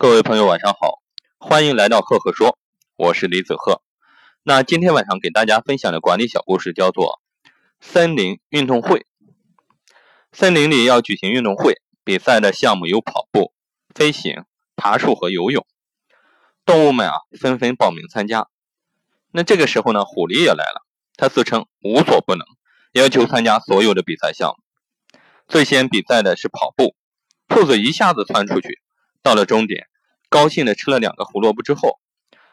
各位朋友，晚上好，欢迎来到赫赫说，我是李子赫。那今天晚上给大家分享的管理小故事叫做森林运动会。森林里要举行运动会，比赛的项目有跑步、飞行、爬树和游泳。动物们啊纷纷报名参加。那这个时候呢，狐狸也来了，它自称无所不能，要求参加所有的比赛项目。最先比赛的是跑步，兔子一下子窜出去。到了终点，高兴的吃了两个胡萝卜之后，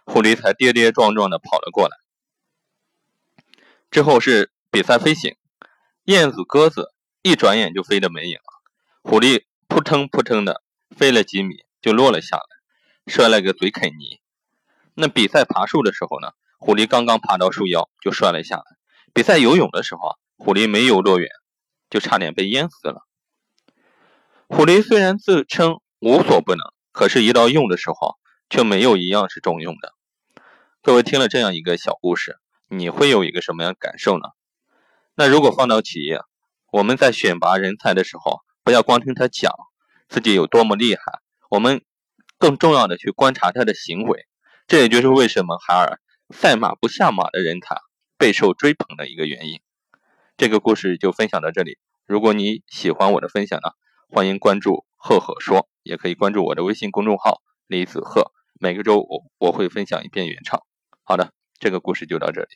狐狸才跌跌撞撞的跑了过来。之后是比赛飞行，燕子、鸽子一转眼就飞得没影了，狐狸扑腾扑腾的飞了几米就落了下来，摔了个嘴啃泥。那比赛爬树的时候呢，狐狸刚刚爬到树腰就摔了下来。比赛游泳的时候啊，狐狸没游多远，就差点被淹死了。狐狸虽然自称。无所不能，可是，一到用的时候，却没有一样是中用的。各位听了这样一个小故事，你会有一个什么样感受呢？那如果放到企业，我们在选拔人才的时候，不要光听他讲自己有多么厉害，我们更重要的去观察他的行为。这也就是为什么海尔赛马不下马的人才备受追捧的一个原因。这个故事就分享到这里。如果你喜欢我的分享呢，欢迎关注赫赫说。也可以关注我的微信公众号李子鹤，每个周五我会分享一篇原唱。好的，这个故事就到这里。